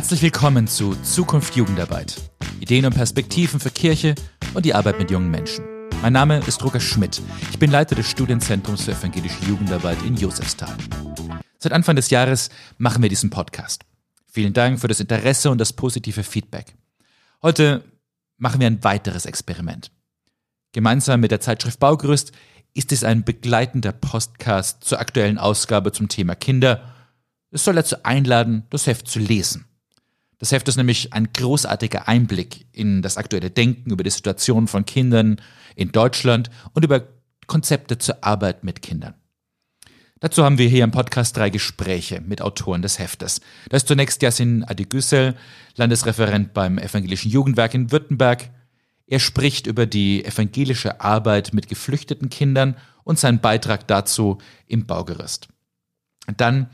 Herzlich willkommen zu Zukunft Jugendarbeit. Ideen und Perspektiven für Kirche und die Arbeit mit jungen Menschen. Mein Name ist Roger Schmidt. Ich bin Leiter des Studienzentrums für evangelische Jugendarbeit in Josefsthal. Seit Anfang des Jahres machen wir diesen Podcast. Vielen Dank für das Interesse und das positive Feedback. Heute machen wir ein weiteres Experiment. Gemeinsam mit der Zeitschrift Baugerüst ist es ein begleitender Podcast zur aktuellen Ausgabe zum Thema Kinder. Es soll dazu einladen, das Heft zu lesen. Das Heft ist nämlich ein großartiger Einblick in das aktuelle Denken über die Situation von Kindern in Deutschland und über Konzepte zur Arbeit mit Kindern. Dazu haben wir hier im Podcast drei Gespräche mit Autoren des Heftes. Da ist zunächst Yasin Adigüssel, Landesreferent beim Evangelischen Jugendwerk in Württemberg. Er spricht über die evangelische Arbeit mit geflüchteten Kindern und seinen Beitrag dazu im Baugerüst. Dann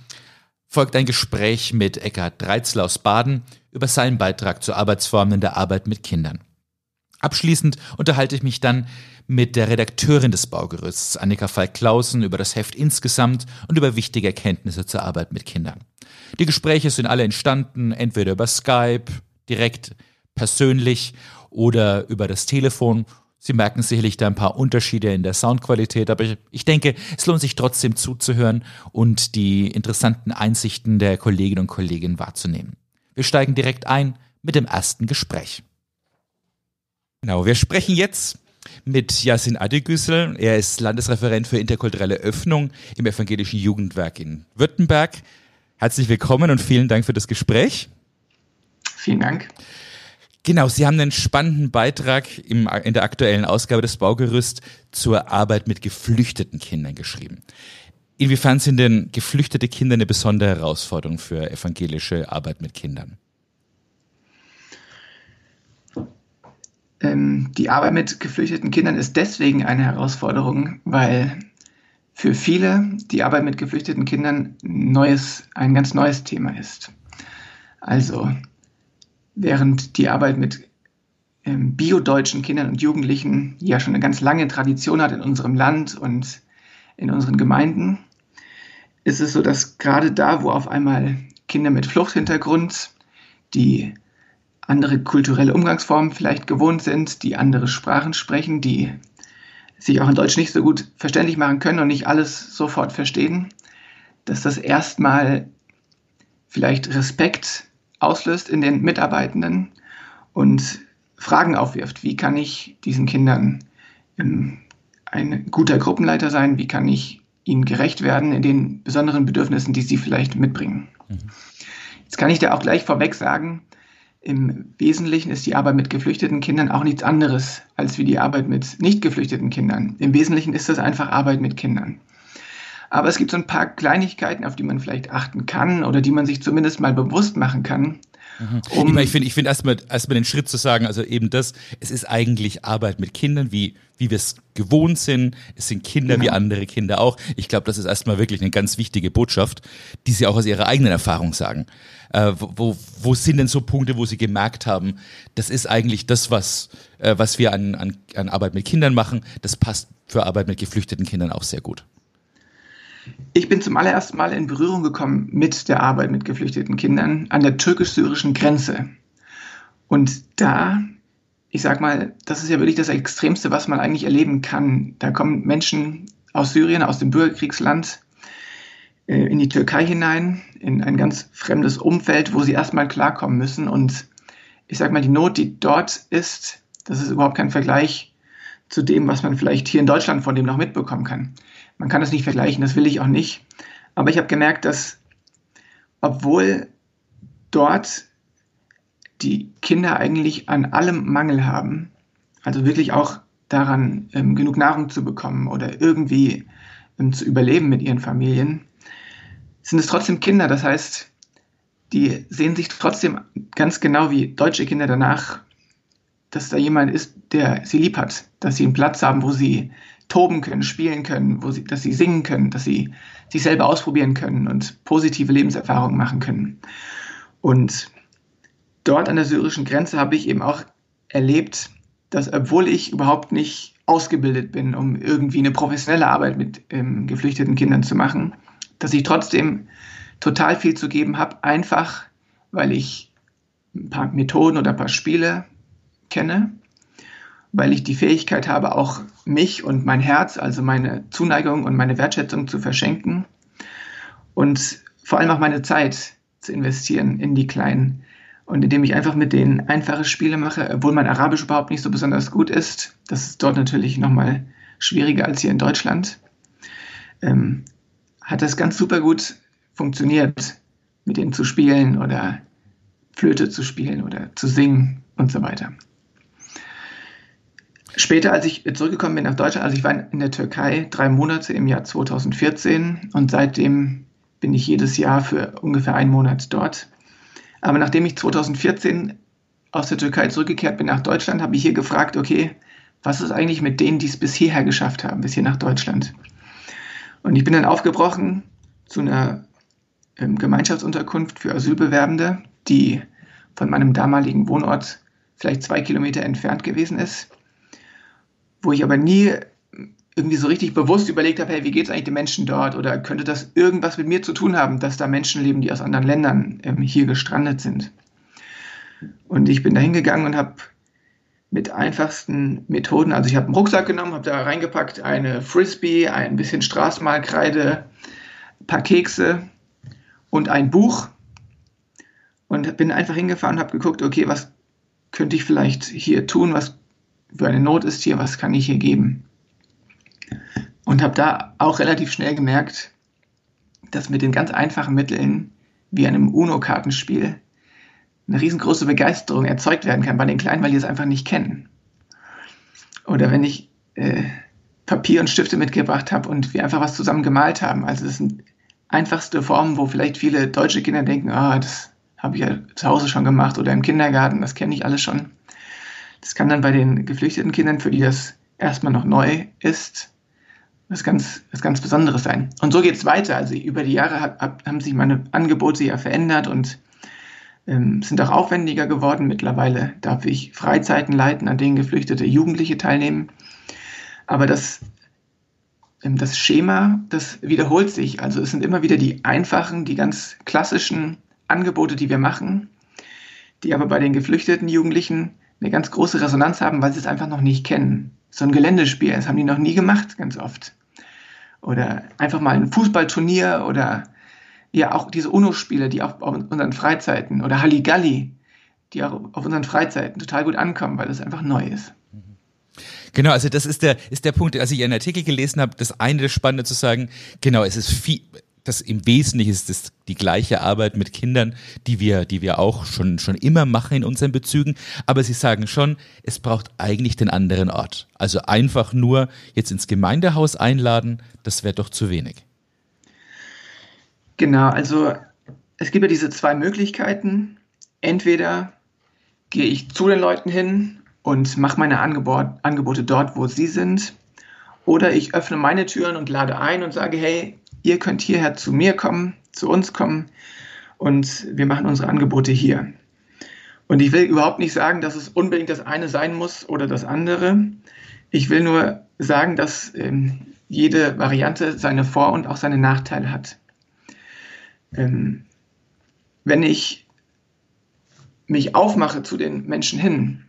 folgt ein Gespräch mit Eckhard Dreitzler aus Baden über seinen Beitrag zu Arbeitsformen der Arbeit mit Kindern. Abschließend unterhalte ich mich dann mit der Redakteurin des Baugerüsts, Annika Falk-Klausen, über das Heft insgesamt und über wichtige Erkenntnisse zur Arbeit mit Kindern. Die Gespräche sind alle entstanden, entweder über Skype, direkt persönlich oder über das Telefon Sie merken sicherlich da ein paar Unterschiede in der Soundqualität, aber ich, denke, es lohnt sich trotzdem zuzuhören und die interessanten Einsichten der Kolleginnen und Kollegen wahrzunehmen. Wir steigen direkt ein mit dem ersten Gespräch. Genau, wir sprechen jetzt mit Yasin Adegüssel. Er ist Landesreferent für interkulturelle Öffnung im Evangelischen Jugendwerk in Württemberg. Herzlich willkommen und vielen Dank für das Gespräch. Vielen Dank. Genau, Sie haben einen spannenden Beitrag im, in der aktuellen Ausgabe des Baugerüst zur Arbeit mit geflüchteten Kindern geschrieben. Inwiefern sind denn geflüchtete Kinder eine besondere Herausforderung für evangelische Arbeit mit Kindern? Ähm, die Arbeit mit geflüchteten Kindern ist deswegen eine Herausforderung, weil für viele die Arbeit mit geflüchteten Kindern neues, ein ganz neues Thema ist. Also während die Arbeit mit ähm, biodeutschen Kindern und Jugendlichen ja schon eine ganz lange Tradition hat in unserem Land und in unseren Gemeinden, ist es so, dass gerade da, wo auf einmal Kinder mit Fluchthintergrund, die andere kulturelle Umgangsformen vielleicht gewohnt sind, die andere Sprachen sprechen, die sich auch in Deutsch nicht so gut verständlich machen können und nicht alles sofort verstehen, dass das erstmal vielleicht Respekt auslöst in den Mitarbeitenden und Fragen aufwirft. Wie kann ich diesen Kindern ähm, ein guter Gruppenleiter sein? Wie kann ich ihnen gerecht werden in den besonderen Bedürfnissen, die sie vielleicht mitbringen? Mhm. Jetzt kann ich da auch gleich vorweg sagen, im Wesentlichen ist die Arbeit mit geflüchteten Kindern auch nichts anderes als wie die Arbeit mit nicht geflüchteten Kindern. Im Wesentlichen ist das einfach Arbeit mit Kindern. Aber es gibt so ein paar Kleinigkeiten, auf die man vielleicht achten kann oder die man sich zumindest mal bewusst machen kann. Mhm. Um ich finde ich finde erstmal erstmal den Schritt zu sagen, also eben das, es ist eigentlich Arbeit mit Kindern, wie, wie wir es gewohnt sind. Es sind Kinder genau. wie andere Kinder auch. Ich glaube, das ist erstmal wirklich eine ganz wichtige Botschaft, die Sie auch aus Ihrer eigenen Erfahrung sagen. Äh, wo, wo sind denn so Punkte, wo Sie gemerkt haben, das ist eigentlich das, was, äh, was wir an, an, an Arbeit mit Kindern machen, das passt für Arbeit mit geflüchteten Kindern auch sehr gut. Ich bin zum allerersten Mal in Berührung gekommen mit der Arbeit mit geflüchteten Kindern an der türkisch-syrischen Grenze. Und da, ich sag mal, das ist ja wirklich das Extremste, was man eigentlich erleben kann. Da kommen Menschen aus Syrien, aus dem Bürgerkriegsland, äh, in die Türkei hinein, in ein ganz fremdes Umfeld, wo sie erstmal klarkommen müssen. Und ich sag mal, die Not, die dort ist, das ist überhaupt kein Vergleich zu dem, was man vielleicht hier in Deutschland von dem noch mitbekommen kann. Man kann das nicht vergleichen, das will ich auch nicht. Aber ich habe gemerkt, dass obwohl dort die Kinder eigentlich an allem Mangel haben, also wirklich auch daran, ähm, genug Nahrung zu bekommen oder irgendwie ähm, zu überleben mit ihren Familien, sind es trotzdem Kinder. Das heißt, die sehen sich trotzdem ganz genau wie deutsche Kinder danach, dass da jemand ist, der sie lieb hat, dass sie einen Platz haben, wo sie toben können, spielen können, sie, dass sie singen können, dass sie sich selber ausprobieren können und positive Lebenserfahrungen machen können. Und dort an der syrischen Grenze habe ich eben auch erlebt, dass obwohl ich überhaupt nicht ausgebildet bin, um irgendwie eine professionelle Arbeit mit ähm, geflüchteten Kindern zu machen, dass ich trotzdem total viel zu geben habe, einfach weil ich ein paar Methoden oder ein paar Spiele kenne, weil ich die Fähigkeit habe, auch mich und mein Herz, also meine Zuneigung und meine Wertschätzung zu verschenken und vor allem auch meine Zeit zu investieren in die Kleinen. Und indem ich einfach mit denen einfache Spiele mache, obwohl mein Arabisch überhaupt nicht so besonders gut ist, das ist dort natürlich nochmal schwieriger als hier in Deutschland, ähm, hat das ganz super gut funktioniert, mit denen zu spielen oder Flöte zu spielen oder zu singen und so weiter. Später, als ich zurückgekommen bin nach Deutschland, also ich war in der Türkei drei Monate im Jahr 2014 und seitdem bin ich jedes Jahr für ungefähr einen Monat dort. Aber nachdem ich 2014 aus der Türkei zurückgekehrt bin nach Deutschland, habe ich hier gefragt, okay, was ist eigentlich mit denen, die es bis hierher geschafft haben, bis hier nach Deutschland? Und ich bin dann aufgebrochen zu einer ähm, Gemeinschaftsunterkunft für Asylbewerbende, die von meinem damaligen Wohnort vielleicht zwei Kilometer entfernt gewesen ist, wo ich aber nie irgendwie so richtig bewusst überlegt habe, hey, wie geht es eigentlich den Menschen dort? Oder könnte das irgendwas mit mir zu tun haben, dass da Menschen leben, die aus anderen Ländern ähm, hier gestrandet sind. Und ich bin da hingegangen und habe mit einfachsten Methoden, also ich habe einen Rucksack genommen, habe da reingepackt eine Frisbee, ein bisschen Straßmalkreide, ein paar Kekse und ein Buch. Und bin einfach hingefahren und habe geguckt, okay, was könnte ich vielleicht hier tun, was für eine Not ist hier, was kann ich hier geben. Und habe da auch relativ schnell gemerkt, dass mit den ganz einfachen Mitteln, wie einem UNO-Kartenspiel, eine riesengroße Begeisterung erzeugt werden kann bei den Kleinen, weil die es einfach nicht kennen. Oder wenn ich äh, Papier und Stifte mitgebracht habe und wir einfach was zusammen gemalt haben. Also es sind einfachste Formen, wo vielleicht viele deutsche Kinder denken, ah, das habe ich ja zu Hause schon gemacht oder im Kindergarten, das kenne ich alles schon. Das kann dann bei den geflüchteten Kindern, für die das erstmal noch neu ist, was ganz, was ganz Besonderes sein. Und so geht es weiter. Also über die Jahre hab, haben sich meine Angebote ja verändert und ähm, sind auch aufwendiger geworden. Mittlerweile darf ich Freizeiten leiten, an denen geflüchtete Jugendliche teilnehmen. Aber das, ähm, das Schema, das wiederholt sich. Also es sind immer wieder die einfachen, die ganz klassischen Angebote, die wir machen, die aber bei den geflüchteten Jugendlichen eine ganz große Resonanz haben, weil sie es einfach noch nicht kennen. So ein Geländespiel, das haben die noch nie gemacht, ganz oft. Oder einfach mal ein Fußballturnier oder ja auch diese UNO-Spiele, die auch auf unseren Freizeiten oder Halligalli, die auch auf unseren Freizeiten total gut ankommen, weil das einfach neu ist. Genau, also das ist der, ist der Punkt, als ich einen Artikel gelesen habe, das eine das Spannende zu sagen, genau, es ist viel, das im Wesentlichen ist es die gleiche Arbeit mit Kindern, die wir, die wir auch schon, schon immer machen in unseren Bezügen. Aber sie sagen schon, es braucht eigentlich den anderen Ort. Also einfach nur jetzt ins Gemeindehaus einladen, das wäre doch zu wenig. Genau, also es gibt ja diese zwei Möglichkeiten. Entweder gehe ich zu den Leuten hin und mache meine Angebot, Angebote dort, wo sie sind. Oder ich öffne meine Türen und lade ein und sage, hey, ihr könnt hierher zu mir kommen, zu uns kommen und wir machen unsere Angebote hier. Und ich will überhaupt nicht sagen, dass es unbedingt das eine sein muss oder das andere. Ich will nur sagen, dass ähm, jede Variante seine Vor- und auch seine Nachteile hat. Ähm, wenn ich mich aufmache zu den Menschen hin,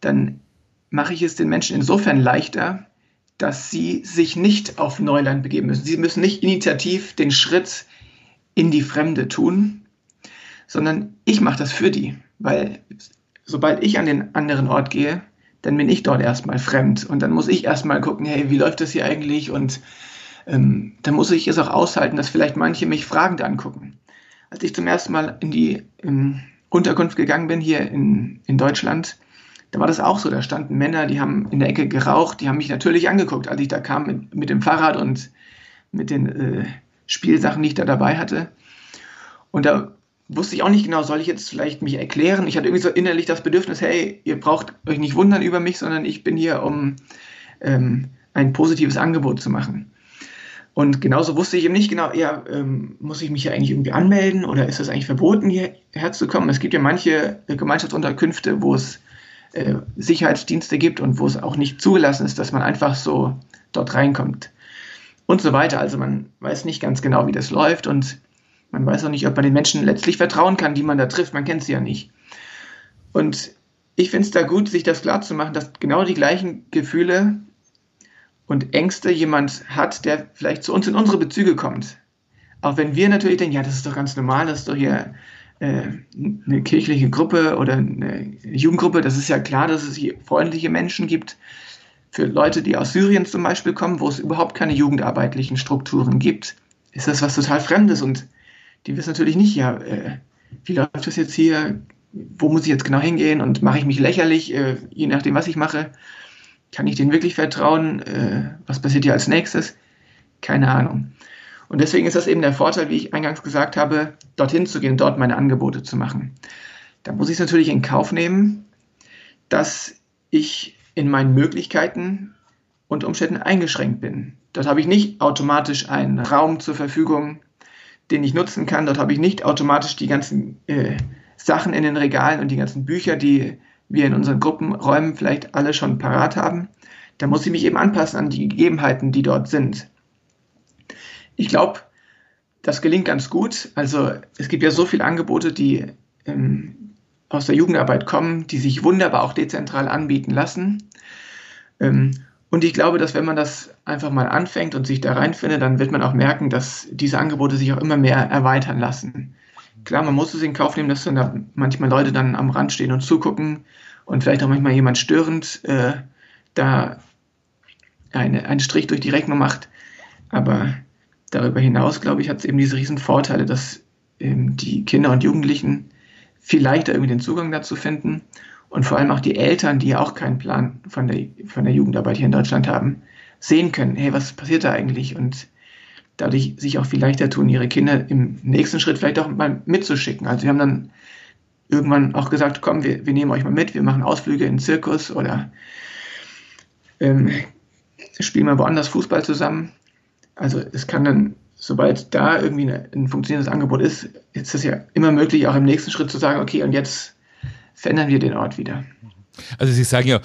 dann mache ich es den Menschen insofern leichter, dass sie sich nicht auf Neuland begeben müssen. Sie müssen nicht initiativ den Schritt in die Fremde tun, sondern ich mache das für die, weil sobald ich an den anderen Ort gehe, dann bin ich dort erstmal fremd und dann muss ich erstmal gucken, hey, wie läuft das hier eigentlich und ähm, dann muss ich es auch aushalten, dass vielleicht manche mich fragend angucken. Als ich zum ersten Mal in die in Unterkunft gegangen bin hier in, in Deutschland, da war das auch so. Da standen Männer, die haben in der Ecke geraucht, die haben mich natürlich angeguckt, als ich da kam mit, mit dem Fahrrad und mit den äh, Spielsachen, die ich da dabei hatte. Und da wusste ich auch nicht genau, soll ich jetzt vielleicht mich erklären? Ich hatte irgendwie so innerlich das Bedürfnis, hey, ihr braucht euch nicht wundern über mich, sondern ich bin hier, um ähm, ein positives Angebot zu machen. Und genauso wusste ich eben nicht genau, ja, ähm, muss ich mich hier eigentlich irgendwie anmelden oder ist das eigentlich verboten, hierher zu kommen? Es gibt ja manche Gemeinschaftsunterkünfte, wo es äh, Sicherheitsdienste gibt und wo es auch nicht zugelassen ist, dass man einfach so dort reinkommt und so weiter. Also man weiß nicht ganz genau, wie das läuft und man weiß auch nicht, ob man den Menschen letztlich vertrauen kann, die man da trifft. Man kennt sie ja nicht. Und ich finde es da gut, sich das klar zu machen, dass genau die gleichen Gefühle und Ängste jemand hat, der vielleicht zu uns in unsere Bezüge kommt. Auch wenn wir natürlich denken, ja, das ist doch ganz normal, das ist doch hier eine kirchliche Gruppe oder eine Jugendgruppe, das ist ja klar, dass es hier freundliche Menschen gibt. Für Leute, die aus Syrien zum Beispiel kommen, wo es überhaupt keine jugendarbeitlichen Strukturen gibt, ist das was total Fremdes und die wissen natürlich nicht, ja, äh, wie läuft das jetzt hier, wo muss ich jetzt genau hingehen und mache ich mich lächerlich, äh, je nachdem, was ich mache. Kann ich denen wirklich vertrauen? Äh, was passiert hier als nächstes? Keine Ahnung. Und deswegen ist das eben der Vorteil, wie ich eingangs gesagt habe, dorthin zu gehen, dort meine Angebote zu machen. Da muss ich es natürlich in Kauf nehmen, dass ich in meinen Möglichkeiten und Umständen eingeschränkt bin. Dort habe ich nicht automatisch einen Raum zur Verfügung, den ich nutzen kann. Dort habe ich nicht automatisch die ganzen äh, Sachen in den Regalen und die ganzen Bücher, die wir in unseren Gruppenräumen vielleicht alle schon parat haben. Da muss ich mich eben anpassen an die Gegebenheiten, die dort sind. Ich glaube, das gelingt ganz gut. Also es gibt ja so viele Angebote, die ähm, aus der Jugendarbeit kommen, die sich wunderbar auch dezentral anbieten lassen. Ähm, und ich glaube, dass wenn man das einfach mal anfängt und sich da reinfindet, dann wird man auch merken, dass diese Angebote sich auch immer mehr erweitern lassen klar, man muss es in Kauf nehmen, dass dann da manchmal Leute dann am Rand stehen und zugucken und vielleicht auch manchmal jemand störend äh, da eine, einen Strich durch die Rechnung macht. Aber darüber hinaus, glaube ich, hat es eben diese riesen Vorteile, dass ähm, die Kinder und Jugendlichen viel leichter irgendwie den Zugang dazu finden und vor allem auch die Eltern, die ja auch keinen Plan von der, von der Jugendarbeit hier in Deutschland haben, sehen können, hey, was passiert da eigentlich und dadurch sich auch viel leichter tun, ihre Kinder im nächsten Schritt vielleicht auch mal mitzuschicken. Also wir haben dann irgendwann auch gesagt, komm, wir, wir nehmen euch mal mit, wir machen Ausflüge in den Zirkus oder ähm, spielen mal woanders Fußball zusammen. Also es kann dann, sobald da irgendwie ein funktionierendes Angebot ist, ist es ja immer möglich, auch im nächsten Schritt zu sagen, okay, und jetzt verändern wir den Ort wieder. Also Sie sagen ja,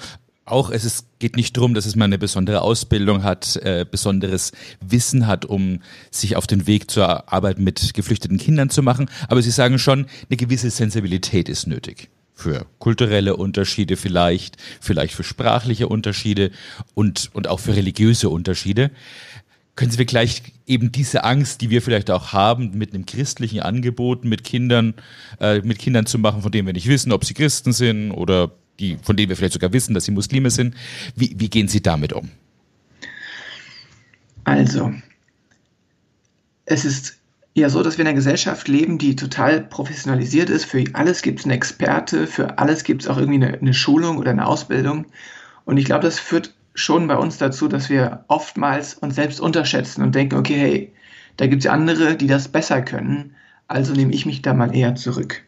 auch es ist, geht nicht darum, dass es mal eine besondere Ausbildung hat, äh, besonderes Wissen hat, um sich auf den Weg zur Arbeit mit geflüchteten Kindern zu machen. Aber Sie sagen schon, eine gewisse Sensibilität ist nötig. Für kulturelle Unterschiede vielleicht, vielleicht für sprachliche Unterschiede und, und auch für religiöse Unterschiede. Können Sie mir gleich eben diese Angst, die wir vielleicht auch haben, mit einem christlichen Angebot mit Kindern, äh, mit Kindern zu machen, von denen wir nicht wissen, ob sie Christen sind oder die, von denen wir vielleicht sogar wissen, dass sie Muslime sind. Wie, wie gehen Sie damit um? Also, es ist ja so, dass wir in einer Gesellschaft leben, die total professionalisiert ist. Für alles gibt es einen Experte, für alles gibt es auch irgendwie eine, eine Schulung oder eine Ausbildung. Und ich glaube, das führt schon bei uns dazu, dass wir oftmals uns selbst unterschätzen und denken, okay, hey, da gibt es andere, die das besser können, also nehme ich mich da mal eher zurück.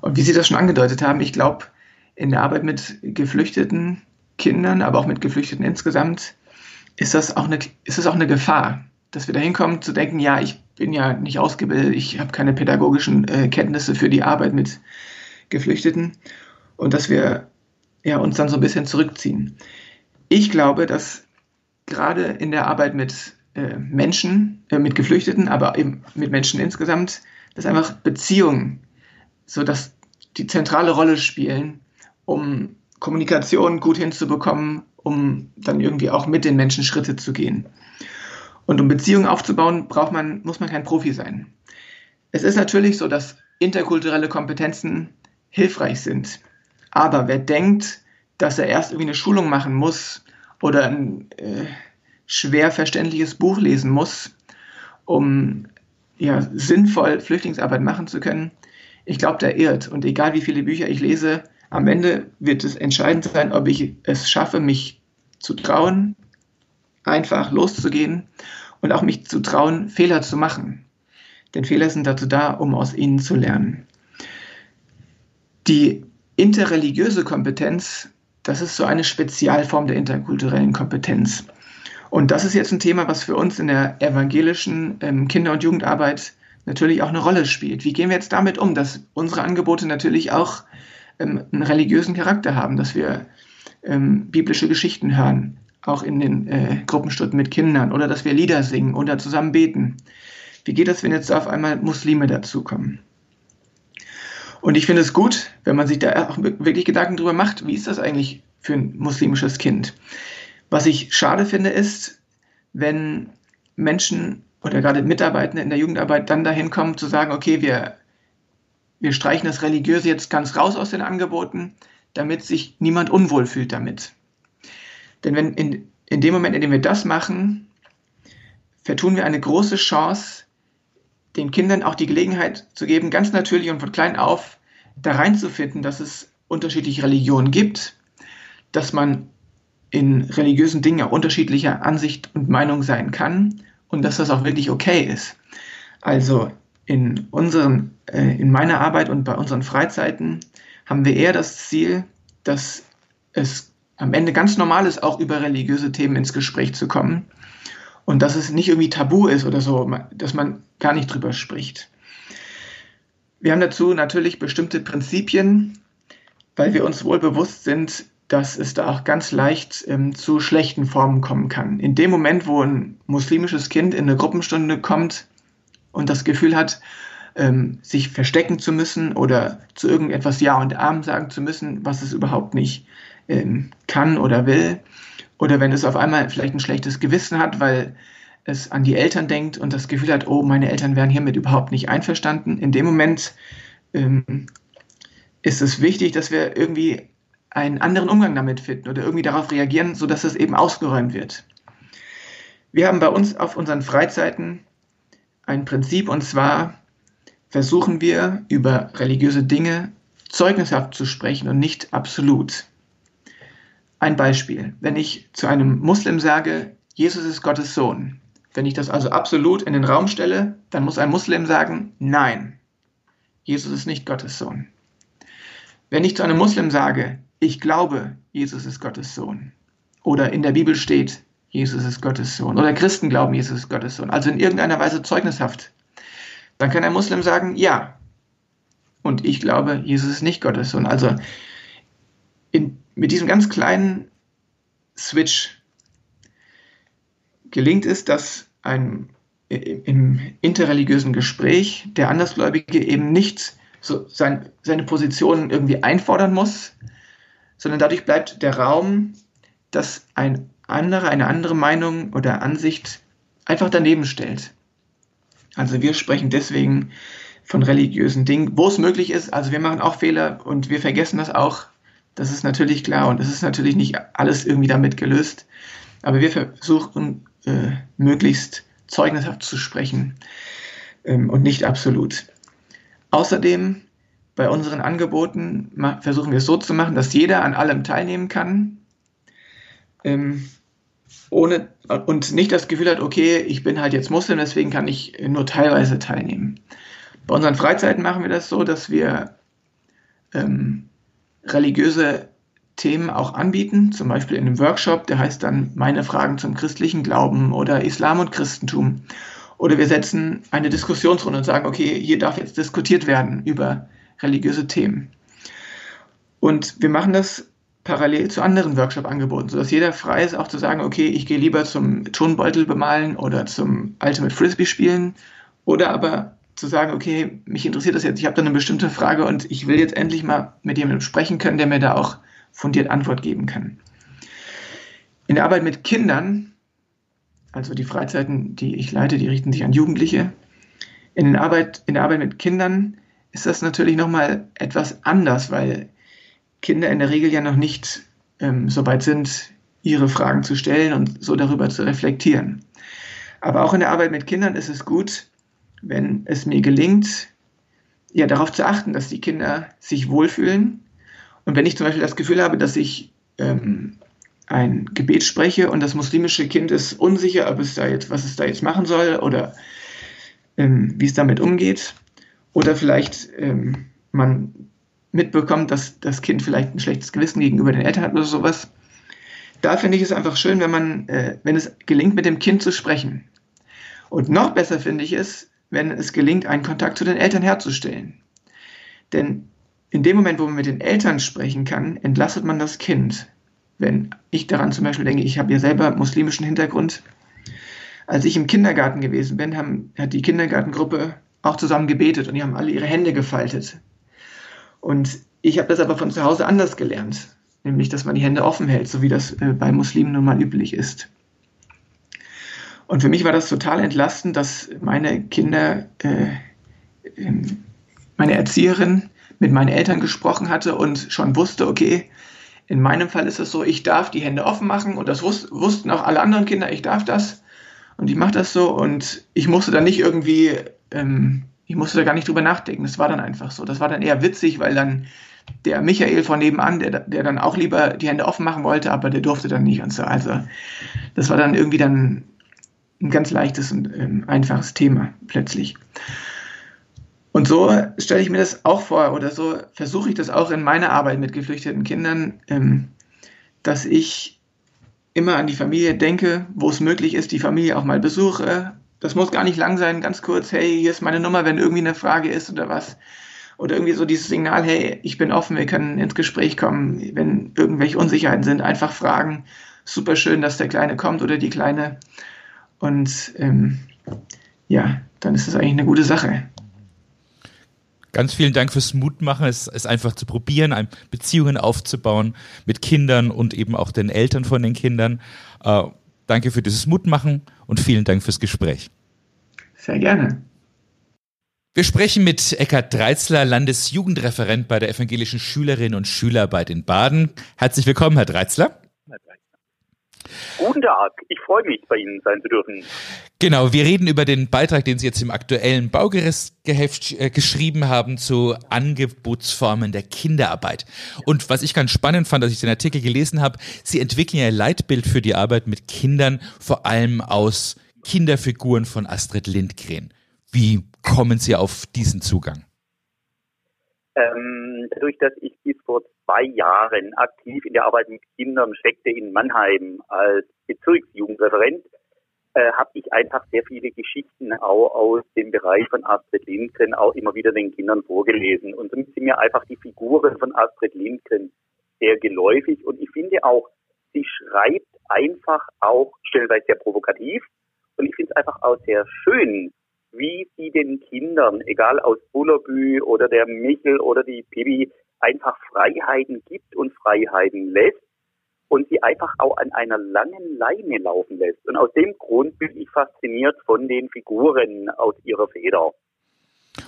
Und wie Sie das schon angedeutet haben, ich glaube, in der Arbeit mit geflüchteten Kindern, aber auch mit Geflüchteten insgesamt, ist das auch eine, ist das auch eine Gefahr, dass wir da hinkommen zu denken, ja, ich bin ja nicht ausgebildet, ich habe keine pädagogischen äh, Kenntnisse für die Arbeit mit Geflüchteten und dass wir ja, uns dann so ein bisschen zurückziehen. Ich glaube, dass gerade in der Arbeit mit äh, Menschen, äh, mit Geflüchteten, aber eben mit Menschen insgesamt, dass einfach Beziehungen so dass die zentrale Rolle spielen um Kommunikation gut hinzubekommen, um dann irgendwie auch mit den Menschen Schritte zu gehen. Und um Beziehungen aufzubauen, braucht man, muss man kein Profi sein. Es ist natürlich so, dass interkulturelle Kompetenzen hilfreich sind. Aber wer denkt, dass er erst irgendwie eine Schulung machen muss oder ein äh, schwer verständliches Buch lesen muss, um ja, sinnvoll Flüchtlingsarbeit machen zu können, ich glaube, der irrt. Und egal wie viele Bücher ich lese, am Ende wird es entscheidend sein, ob ich es schaffe, mich zu trauen, einfach loszugehen und auch mich zu trauen, Fehler zu machen. Denn Fehler sind dazu da, um aus ihnen zu lernen. Die interreligiöse Kompetenz, das ist so eine Spezialform der interkulturellen Kompetenz. Und das ist jetzt ein Thema, was für uns in der evangelischen ähm, Kinder- und Jugendarbeit natürlich auch eine Rolle spielt. Wie gehen wir jetzt damit um, dass unsere Angebote natürlich auch ähm, einen religiösen Charakter haben, dass wir ähm, biblische Geschichten hören, auch in den äh, Gruppenstunden mit Kindern oder dass wir Lieder singen oder zusammen beten. Wie geht das, wenn jetzt auf einmal Muslime dazukommen? Und ich finde es gut, wenn man sich da auch wirklich Gedanken darüber macht, wie ist das eigentlich für ein muslimisches Kind. Was ich schade finde, ist, wenn Menschen oder gerade Mitarbeitende in der Jugendarbeit dann dahin kommen zu sagen, okay, wir, wir streichen das Religiöse jetzt ganz raus aus den Angeboten, damit sich niemand unwohl fühlt damit. Denn wenn in, in dem Moment, in dem wir das machen, vertun wir eine große Chance, den Kindern auch die Gelegenheit zu geben, ganz natürlich und von klein auf da reinzufinden, dass es unterschiedliche Religionen gibt, dass man in religiösen Dingen auch unterschiedlicher Ansicht und Meinung sein kann und dass das auch wirklich okay ist. Also in unseren, äh, in meiner Arbeit und bei unseren Freizeiten haben wir eher das Ziel, dass es am Ende ganz normal ist, auch über religiöse Themen ins Gespräch zu kommen und dass es nicht irgendwie tabu ist oder so, dass man gar nicht drüber spricht. Wir haben dazu natürlich bestimmte Prinzipien, weil wir uns wohl bewusst sind, dass es da auch ganz leicht ähm, zu schlechten Formen kommen kann. In dem Moment, wo ein muslimisches Kind in eine Gruppenstunde kommt und das Gefühl hat, ähm, sich verstecken zu müssen oder zu irgendetwas Ja und Arm sagen zu müssen, was es überhaupt nicht ähm, kann oder will, oder wenn es auf einmal vielleicht ein schlechtes Gewissen hat, weil es an die Eltern denkt und das Gefühl hat, oh, meine Eltern wären hiermit überhaupt nicht einverstanden. In dem Moment ähm, ist es wichtig, dass wir irgendwie einen anderen Umgang damit finden oder irgendwie darauf reagieren, sodass es eben ausgeräumt wird. Wir haben bei uns auf unseren Freizeiten ein Prinzip und zwar versuchen wir über religiöse Dinge zeugnishaft zu sprechen und nicht absolut. Ein Beispiel. Wenn ich zu einem Muslim sage, Jesus ist Gottes Sohn, wenn ich das also absolut in den Raum stelle, dann muss ein Muslim sagen, nein, Jesus ist nicht Gottes Sohn. Wenn ich zu einem Muslim sage, ich glaube, Jesus ist Gottes Sohn, oder in der Bibel steht, Jesus ist Gottes Sohn, oder Christen glauben, Jesus ist Gottes Sohn, also in irgendeiner Weise zeugnishaft, dann kann ein Muslim sagen, ja, und ich glaube, Jesus ist nicht Gottes Sohn. Also in mit diesem ganz kleinen Switch gelingt es, dass ein, im interreligiösen Gespräch der Andersgläubige eben nicht so sein, seine Position irgendwie einfordern muss, sondern dadurch bleibt der Raum, dass ein anderer eine andere Meinung oder Ansicht einfach daneben stellt. Also wir sprechen deswegen von religiösen Dingen, wo es möglich ist. Also wir machen auch Fehler und wir vergessen das auch. Das ist natürlich klar und es ist natürlich nicht alles irgendwie damit gelöst. Aber wir versuchen äh, möglichst zeugnishaft zu sprechen ähm, und nicht absolut. Außerdem bei unseren Angeboten versuchen wir es so zu machen, dass jeder an allem teilnehmen kann. Ähm, ohne und nicht das Gefühl hat, okay, ich bin halt jetzt Muslim, deswegen kann ich nur teilweise teilnehmen. Bei unseren Freizeiten machen wir das so, dass wir ähm, religiöse Themen auch anbieten, zum Beispiel in einem Workshop, der heißt dann Meine Fragen zum christlichen Glauben oder Islam und Christentum. Oder wir setzen eine Diskussionsrunde und sagen, okay, hier darf jetzt diskutiert werden über religiöse Themen. Und wir machen das parallel zu anderen Workshop-Angeboten, sodass jeder frei ist, auch zu sagen, okay, ich gehe lieber zum Tonbeutel bemalen oder zum Ultimate Frisbee spielen oder aber zu sagen, okay, mich interessiert das jetzt, ich habe da eine bestimmte Frage und ich will jetzt endlich mal mit jemandem sprechen können, der mir da auch fundiert Antwort geben kann. In der Arbeit mit Kindern, also die Freizeiten, die ich leite, die richten sich an Jugendliche. In der Arbeit, in der Arbeit mit Kindern ist das natürlich nochmal etwas anders, weil Kinder in der Regel ja noch nicht ähm, so weit sind, ihre Fragen zu stellen und so darüber zu reflektieren. Aber auch in der Arbeit mit Kindern ist es gut, wenn es mir gelingt, ja, darauf zu achten, dass die Kinder sich wohlfühlen. Und wenn ich zum Beispiel das Gefühl habe, dass ich ähm, ein Gebet spreche und das muslimische Kind ist unsicher, ob es da jetzt, was es da jetzt machen soll oder ähm, wie es damit umgeht, oder vielleicht ähm, man mitbekommt, dass das Kind vielleicht ein schlechtes Gewissen gegenüber den Eltern hat oder sowas. Da finde ich es einfach schön, wenn man, äh, wenn es gelingt, mit dem Kind zu sprechen. Und noch besser finde ich es, wenn es gelingt, einen Kontakt zu den Eltern herzustellen. Denn in dem Moment, wo man mit den Eltern sprechen kann, entlastet man das Kind. Wenn ich daran zum Beispiel denke, ich habe ja selber muslimischen Hintergrund. Als ich im Kindergarten gewesen bin, haben, hat die Kindergartengruppe auch zusammen gebetet und die haben alle ihre Hände gefaltet. Und ich habe das aber von zu Hause anders gelernt, nämlich dass man die Hände offen hält, so wie das äh, bei Muslimen nun mal üblich ist. Und für mich war das total entlastend, dass meine Kinder, äh, ähm, meine Erzieherin mit meinen Eltern gesprochen hatte und schon wusste, okay, in meinem Fall ist es so, ich darf die Hände offen machen und das wus wussten auch alle anderen Kinder, ich darf das und ich mache das so und ich musste dann nicht irgendwie, ähm, ich musste da gar nicht drüber nachdenken, das war dann einfach so. Das war dann eher witzig, weil dann der Michael von nebenan, der, der dann auch lieber die Hände offen machen wollte, aber der durfte dann nicht und so. Also das war dann irgendwie dann ein ganz leichtes und ähm, einfaches Thema plötzlich. Und so stelle ich mir das auch vor oder so versuche ich das auch in meiner Arbeit mit geflüchteten Kindern, ähm, dass ich immer an die Familie denke, wo es möglich ist, die Familie auch mal besuche. Das muss gar nicht lang sein, ganz kurz, hey, hier ist meine Nummer, wenn irgendwie eine Frage ist oder was. Oder irgendwie so dieses Signal, hey, ich bin offen, wir können ins Gespräch kommen, wenn irgendwelche Unsicherheiten sind, einfach fragen. Super schön, dass der Kleine kommt oder die Kleine. Und ähm, ja, dann ist das eigentlich eine gute Sache. Ganz vielen Dank fürs Mutmachen, es, es einfach zu probieren, Beziehungen aufzubauen mit Kindern und eben auch den Eltern von den Kindern. Äh, danke für dieses Mutmachen und vielen Dank fürs Gespräch. Sehr gerne. Wir sprechen mit Eckhard Dreitzler, Landesjugendreferent bei der evangelischen Schülerinnen und Schülerarbeit in Baden. Herzlich willkommen, Herr Dreitzler. Guten Tag, ich freue mich, bei Ihnen sein zu dürfen. Genau, wir reden über den Beitrag, den Sie jetzt im aktuellen Baugerichtsgeheft äh, geschrieben haben zu Angebotsformen der Kinderarbeit. Und was ich ganz spannend fand, als ich den Artikel gelesen habe, Sie entwickeln ja ein Leitbild für die Arbeit mit Kindern, vor allem aus Kinderfiguren von Astrid Lindgren. Wie kommen Sie auf diesen Zugang? Ähm, dadurch, dass ich bis vor zwei Jahren aktiv in der Arbeit mit Kindern steckte in Mannheim als Bezirksjugendreferent, äh, habe ich einfach sehr viele Geschichten auch aus dem Bereich von Astrid Lindgren auch immer wieder den Kindern vorgelesen. Und somit sind mir einfach die Figuren von Astrid Lindgren sehr geläufig. Und ich finde auch, sie schreibt einfach auch stellenweise sehr provokativ. Und ich finde es einfach auch sehr schön, wie sie den Kindern, egal aus Bullerbü oder der Michel oder die Pibi, einfach Freiheiten gibt und Freiheiten lässt und sie einfach auch an einer langen Leine laufen lässt. Und aus dem Grund bin ich fasziniert von den Figuren aus ihrer Feder.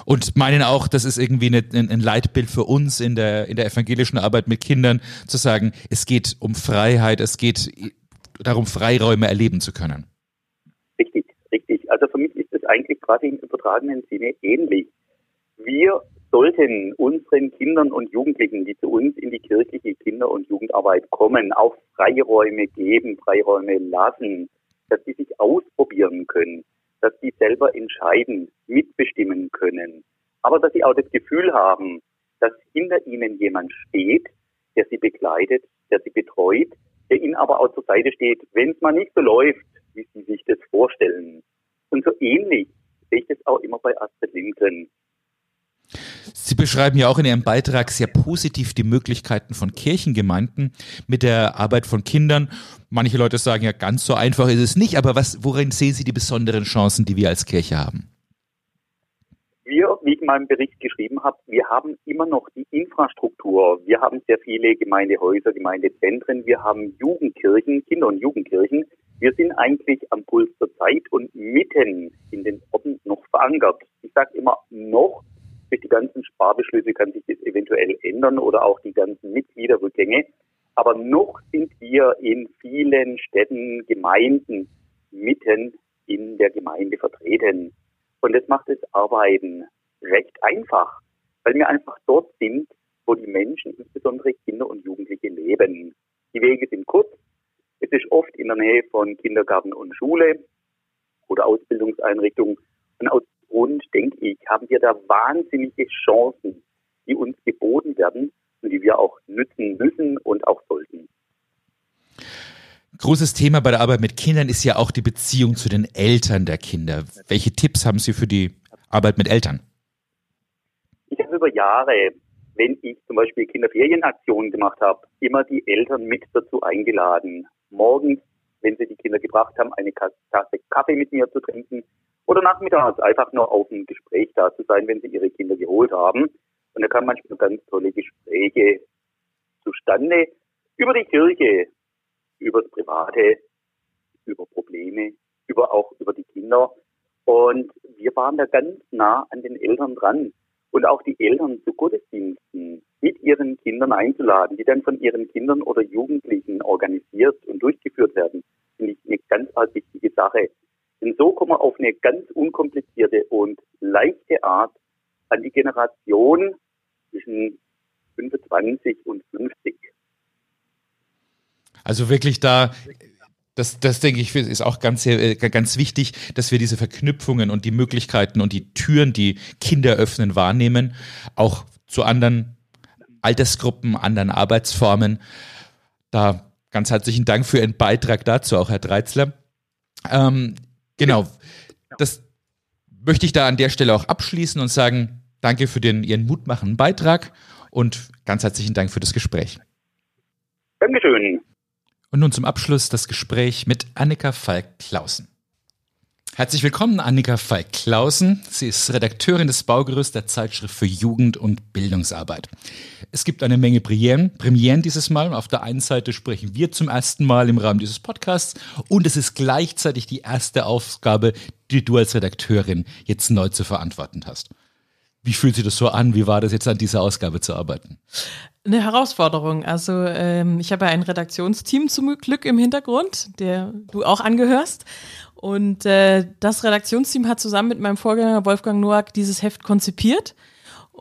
Und meinen auch, das ist irgendwie eine, ein Leitbild für uns in der, in der evangelischen Arbeit mit Kindern, zu sagen, es geht um Freiheit, es geht darum, Freiräume erleben zu können. Richtig, richtig. Also für mich eigentlich quasi im übertragenen Sinne ähnlich. Wir sollten unseren Kindern und Jugendlichen, die zu uns in die kirchliche Kinder- und Jugendarbeit kommen, auch Freiräume geben, Freiräume lassen, dass sie sich ausprobieren können, dass sie selber entscheiden, mitbestimmen können, aber dass sie auch das Gefühl haben, dass hinter ihnen jemand steht, der sie begleitet, der sie betreut, der ihnen aber auch zur Seite steht, wenn es mal nicht so läuft, wie sie sich das vorstellen. Und so ähnlich sehe ich das auch immer bei Astrid Lindgren. Sie beschreiben ja auch in Ihrem Beitrag sehr positiv die Möglichkeiten von Kirchengemeinden mit der Arbeit von Kindern. Manche Leute sagen ja, ganz so einfach ist es nicht, aber was, worin sehen Sie die besonderen Chancen, die wir als Kirche haben? Wir, wie ich in meinem Bericht geschrieben habe, wir haben immer noch die Infrastruktur. Wir haben sehr viele Gemeindehäuser, Gemeindezentren. Wir haben Jugendkirchen, Kinder- und Jugendkirchen. Wir sind eigentlich am Puls der Zeit und mitten in den Orten noch verankert. Ich sage immer noch, durch die ganzen Sparbeschlüsse kann sich das eventuell ändern oder auch die ganzen Mitgliederrückgänge. Aber noch sind wir in vielen Städten, Gemeinden mitten in der Gemeinde vertreten. Und das macht das Arbeiten recht einfach, weil wir einfach dort sind, wo die Menschen, insbesondere Kinder und Jugendliche, leben. Die Wege sind kurz. Es ist oft in der Nähe von Kindergarten und Schule oder Ausbildungseinrichtungen. Und aus Grund, denke ich, haben wir da wahnsinnige Chancen, die uns geboten werden und die wir auch nützen müssen und auch sollten. Großes Thema bei der Arbeit mit Kindern ist ja auch die Beziehung zu den Eltern der Kinder. Welche Tipps haben Sie für die Arbeit mit Eltern? Ich habe über Jahre, wenn ich zum Beispiel Kinderferienaktionen gemacht habe, immer die Eltern mit dazu eingeladen, morgens, wenn sie die Kinder gebracht haben, eine Tasse Kaffee mit mir zu trinken oder nachmittags einfach nur auf ein Gespräch da zu sein, wenn sie ihre Kinder geholt haben. Und da kamen manchmal ganz tolle Gespräche zustande über die Kirche, über das Private, über Probleme, über auch über die Kinder. Und wir waren da ganz nah an den Eltern dran. Und auch die Eltern zu Gottesdiensten mit ihren Kindern einzuladen, die dann von ihren Kindern oder Jugendlichen organisiert und durchgeführt werden, finde ich eine ganz wichtige Sache. Denn so kommen wir auf eine ganz unkomplizierte und leichte Art an die Generation zwischen 25 und 50. Also wirklich da das, das denke ich, ist auch ganz, äh, ganz wichtig, dass wir diese Verknüpfungen und die Möglichkeiten und die Türen, die Kinder öffnen, wahrnehmen, auch zu anderen Altersgruppen, anderen Arbeitsformen. Da ganz herzlichen Dank für Ihren Beitrag dazu, auch Herr Dreitzler. Ähm, genau, das möchte ich da an der Stelle auch abschließen und sagen, danke für den Ihren mutmachenden Beitrag und ganz herzlichen Dank für das Gespräch. Dankeschön. Und nun zum Abschluss das Gespräch mit Annika Falk-Klausen. Herzlich willkommen, Annika Falk-Klausen. Sie ist Redakteurin des Baugerüst der Zeitschrift für Jugend- und Bildungsarbeit. Es gibt eine Menge Premieren, Premieren dieses Mal. Auf der einen Seite sprechen wir zum ersten Mal im Rahmen dieses Podcasts und es ist gleichzeitig die erste Aufgabe, die du als Redakteurin jetzt neu zu verantworten hast. Wie fühlt sich das so an? Wie war das jetzt an dieser Ausgabe zu arbeiten? Eine Herausforderung. Also ähm, ich habe ja ein Redaktionsteam zum Glück im Hintergrund, der du auch angehörst. Und äh, das Redaktionsteam hat zusammen mit meinem Vorgänger Wolfgang Noack dieses Heft konzipiert.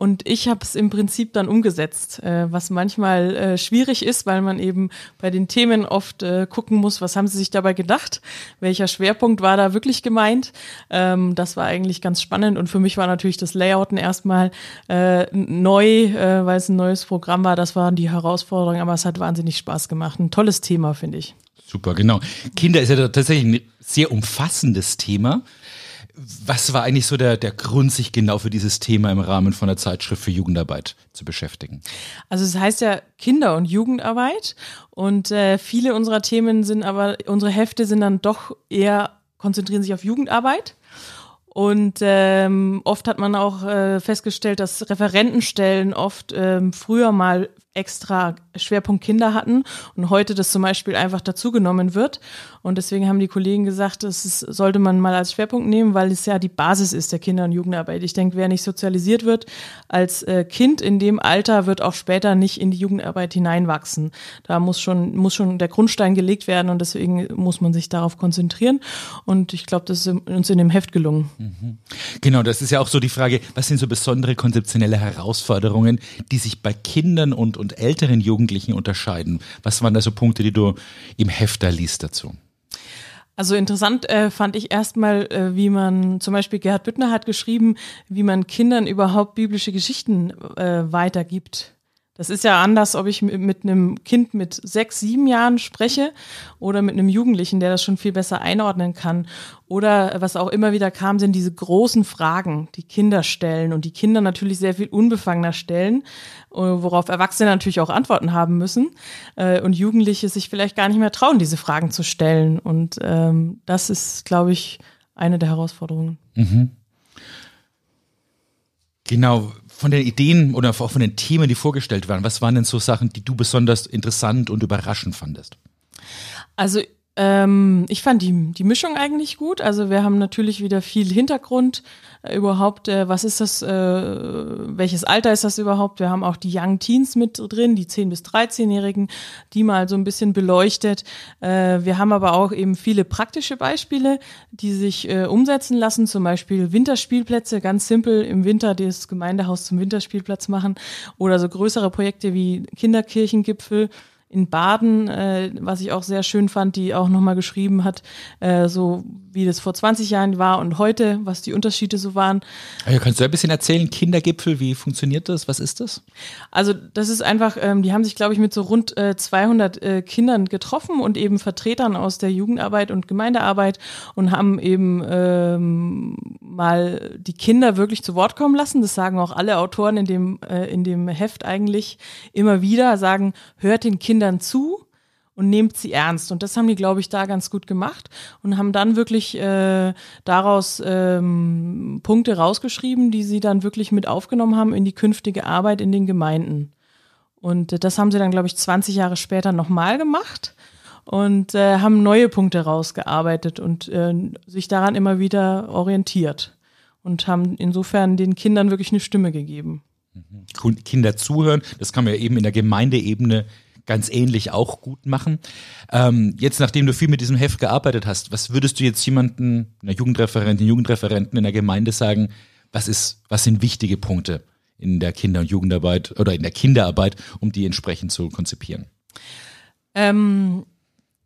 Und ich habe es im Prinzip dann umgesetzt, äh, was manchmal äh, schwierig ist, weil man eben bei den Themen oft äh, gucken muss, was haben sie sich dabei gedacht, welcher Schwerpunkt war da wirklich gemeint. Ähm, das war eigentlich ganz spannend und für mich war natürlich das Layouten erstmal äh, neu, äh, weil es ein neues Programm war. Das waren die Herausforderungen, aber es hat wahnsinnig Spaß gemacht. Ein tolles Thema, finde ich. Super, genau. Kinder ist ja tatsächlich ein sehr umfassendes Thema. Was war eigentlich so der, der Grund, sich genau für dieses Thema im Rahmen von der Zeitschrift für Jugendarbeit zu beschäftigen? Also es heißt ja Kinder- und Jugendarbeit und äh, viele unserer Themen sind aber, unsere Hefte sind dann doch eher, konzentrieren sich auf Jugendarbeit. Und ähm, oft hat man auch äh, festgestellt, dass Referentenstellen oft ähm, früher mal extra Schwerpunkt Kinder hatten und heute das zum Beispiel einfach dazugenommen wird. Und deswegen haben die Kollegen gesagt, das ist, sollte man mal als Schwerpunkt nehmen, weil es ja die Basis ist der Kinder- und Jugendarbeit. Ich denke, wer nicht sozialisiert wird als äh, Kind in dem Alter, wird auch später nicht in die Jugendarbeit hineinwachsen. Da muss schon, muss schon der Grundstein gelegt werden und deswegen muss man sich darauf konzentrieren. Und ich glaube, das ist uns in dem Heft gelungen. Mhm. Genau, das ist ja auch so die Frage, was sind so besondere konzeptionelle Herausforderungen, die sich bei Kindern und und älteren Jugendlichen unterscheiden? Was waren da so Punkte, die du im Hefter liest dazu? Also interessant äh, fand ich erstmal, äh, wie man, zum Beispiel Gerhard Büttner hat geschrieben, wie man Kindern überhaupt biblische Geschichten äh, weitergibt. Das ist ja anders, ob ich mit einem Kind mit sechs, sieben Jahren spreche oder mit einem Jugendlichen, der das schon viel besser einordnen kann. Oder was auch immer wieder kam, sind diese großen Fragen, die Kinder stellen und die Kinder natürlich sehr viel unbefangener stellen, äh, worauf Erwachsene natürlich auch Antworten haben müssen äh, und Jugendliche sich vielleicht gar nicht mehr trauen, diese Fragen zu stellen. Und ähm, das ist, glaube ich, eine der Herausforderungen. Mhm. Genau, von den Ideen oder auch von den Themen, die vorgestellt waren, was waren denn so Sachen, die du besonders interessant und überraschend fandest? Also ähm, ich fand die, die Mischung eigentlich gut. Also wir haben natürlich wieder viel Hintergrund äh, überhaupt. Äh, was ist das? Äh, welches Alter ist das überhaupt? Wir haben auch die Young Teens mit drin, die 10- bis 13-Jährigen, die mal so ein bisschen beleuchtet. Äh, wir haben aber auch eben viele praktische Beispiele, die sich äh, umsetzen lassen. Zum Beispiel Winterspielplätze, ganz simpel im Winter das Gemeindehaus zum Winterspielplatz machen oder so größere Projekte wie Kinderkirchengipfel in Baden, äh, was ich auch sehr schön fand, die auch nochmal geschrieben hat, äh, so wie das vor 20 Jahren war und heute, was die Unterschiede so waren. Ja, kannst du ein bisschen erzählen, Kindergipfel, wie funktioniert das? Was ist das? Also das ist einfach, ähm, die haben sich, glaube ich, mit so rund äh, 200 äh, Kindern getroffen und eben Vertretern aus der Jugendarbeit und Gemeindearbeit und haben eben ähm, mal die Kinder wirklich zu Wort kommen lassen. Das sagen auch alle Autoren in dem, äh, in dem Heft eigentlich immer wieder, sagen, hört den Kindern zu und nehmt sie ernst. Und das haben die, glaube ich, da ganz gut gemacht und haben dann wirklich äh, daraus ähm, Punkte rausgeschrieben, die sie dann wirklich mit aufgenommen haben in die künftige Arbeit in den Gemeinden. Und äh, das haben sie dann, glaube ich, 20 Jahre später nochmal gemacht und äh, haben neue Punkte rausgearbeitet und äh, sich daran immer wieder orientiert und haben insofern den Kindern wirklich eine Stimme gegeben. Kinder zuhören, das kann man ja eben in der Gemeindeebene ganz ähnlich auch gut machen. Ähm, jetzt, nachdem du viel mit diesem Heft gearbeitet hast, was würdest du jetzt jemanden, einer Jugendreferentin, Jugendreferenten in der Gemeinde sagen, was ist, was sind wichtige Punkte in der Kinder- und Jugendarbeit oder in der Kinderarbeit, um die entsprechend zu konzipieren? Ähm,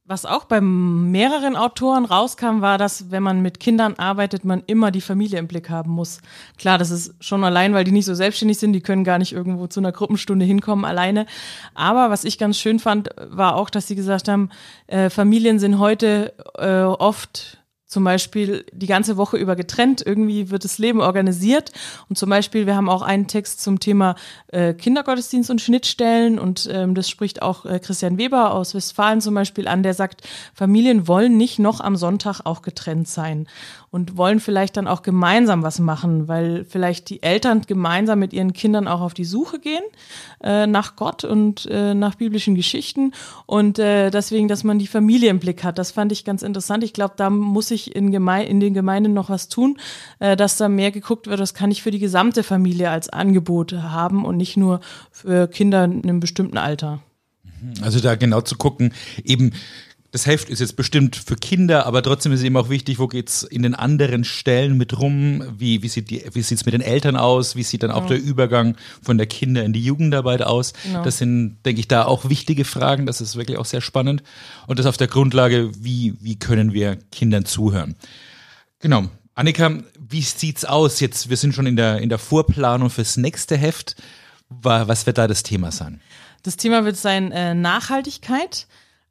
was auch bei mehreren Autoren rauskam, war, dass wenn man mit Kindern arbeitet, man immer die Familie im Blick haben muss. Klar, das ist schon allein, weil die nicht so selbstständig sind, die können gar nicht irgendwo zu einer Gruppenstunde hinkommen alleine. Aber was ich ganz schön fand, war auch, dass sie gesagt haben, äh, Familien sind heute äh, oft zum Beispiel die ganze Woche über getrennt. Irgendwie wird das Leben organisiert. Und zum Beispiel, wir haben auch einen Text zum Thema äh, Kindergottesdienst und Schnittstellen. Und ähm, das spricht auch äh, Christian Weber aus Westfalen zum Beispiel an, der sagt, Familien wollen nicht noch am Sonntag auch getrennt sein und wollen vielleicht dann auch gemeinsam was machen, weil vielleicht die Eltern gemeinsam mit ihren Kindern auch auf die Suche gehen äh, nach Gott und äh, nach biblischen Geschichten. Und äh, deswegen, dass man die Familie im Blick hat. Das fand ich ganz interessant. Ich glaube, da muss ich in, Geme in den Gemeinden noch was tun, äh, dass da mehr geguckt wird, was kann ich für die gesamte Familie als Angebot haben und nicht nur für Kinder in einem bestimmten Alter. Also da genau zu gucken, eben das Heft ist jetzt bestimmt für Kinder, aber trotzdem ist es eben auch wichtig, wo geht's in den anderen Stellen mit rum, wie, wie sieht die, wie sieht's mit den Eltern aus, wie sieht dann auch ja. der Übergang von der Kinder in die Jugendarbeit aus. Genau. Das sind, denke ich, da auch wichtige Fragen, das ist wirklich auch sehr spannend. Und das auf der Grundlage, wie, wie können wir Kindern zuhören. Genau. Annika, wie sieht's aus? Jetzt, wir sind schon in der, in der Vorplanung fürs nächste Heft. Was wird da das Thema sein? Das Thema wird sein äh, Nachhaltigkeit.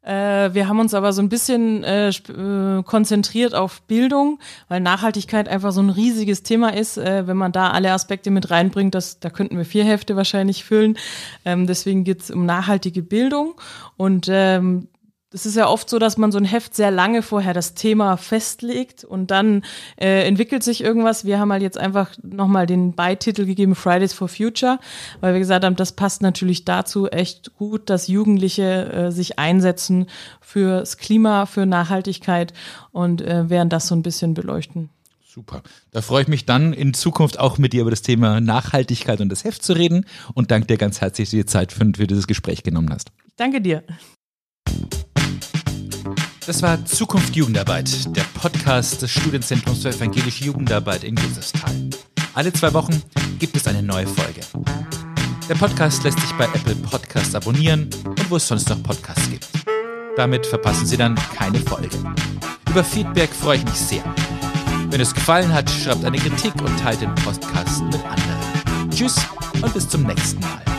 Äh, wir haben uns aber so ein bisschen äh, äh, konzentriert auf Bildung, weil Nachhaltigkeit einfach so ein riesiges Thema ist. Äh, wenn man da alle Aspekte mit reinbringt, das, da könnten wir vier Hefte wahrscheinlich füllen. Ähm, deswegen geht's um nachhaltige Bildung. Und ähm, es ist ja oft so, dass man so ein Heft sehr lange vorher das Thema festlegt und dann äh, entwickelt sich irgendwas. Wir haben halt jetzt einfach nochmal den Beititel gegeben, Fridays for Future, weil wir gesagt haben, das passt natürlich dazu echt gut, dass Jugendliche äh, sich einsetzen fürs Klima, für Nachhaltigkeit und äh, werden das so ein bisschen beleuchten. Super. Da freue ich mich dann in Zukunft auch mit dir über das Thema Nachhaltigkeit und das Heft zu reden und danke dir ganz herzlich, dass du dir Zeit für, für dieses Gespräch genommen hast. danke dir. Das war Zukunft Jugendarbeit, der Podcast des Studienzentrums für evangelische Jugendarbeit in Josefsthal. Alle zwei Wochen gibt es eine neue Folge. Der Podcast lässt sich bei Apple Podcasts abonnieren und wo es sonst noch Podcasts gibt. Damit verpassen Sie dann keine Folge. Über Feedback freue ich mich sehr. Wenn es gefallen hat, schreibt eine Kritik und teilt den Podcast mit anderen. Tschüss und bis zum nächsten Mal.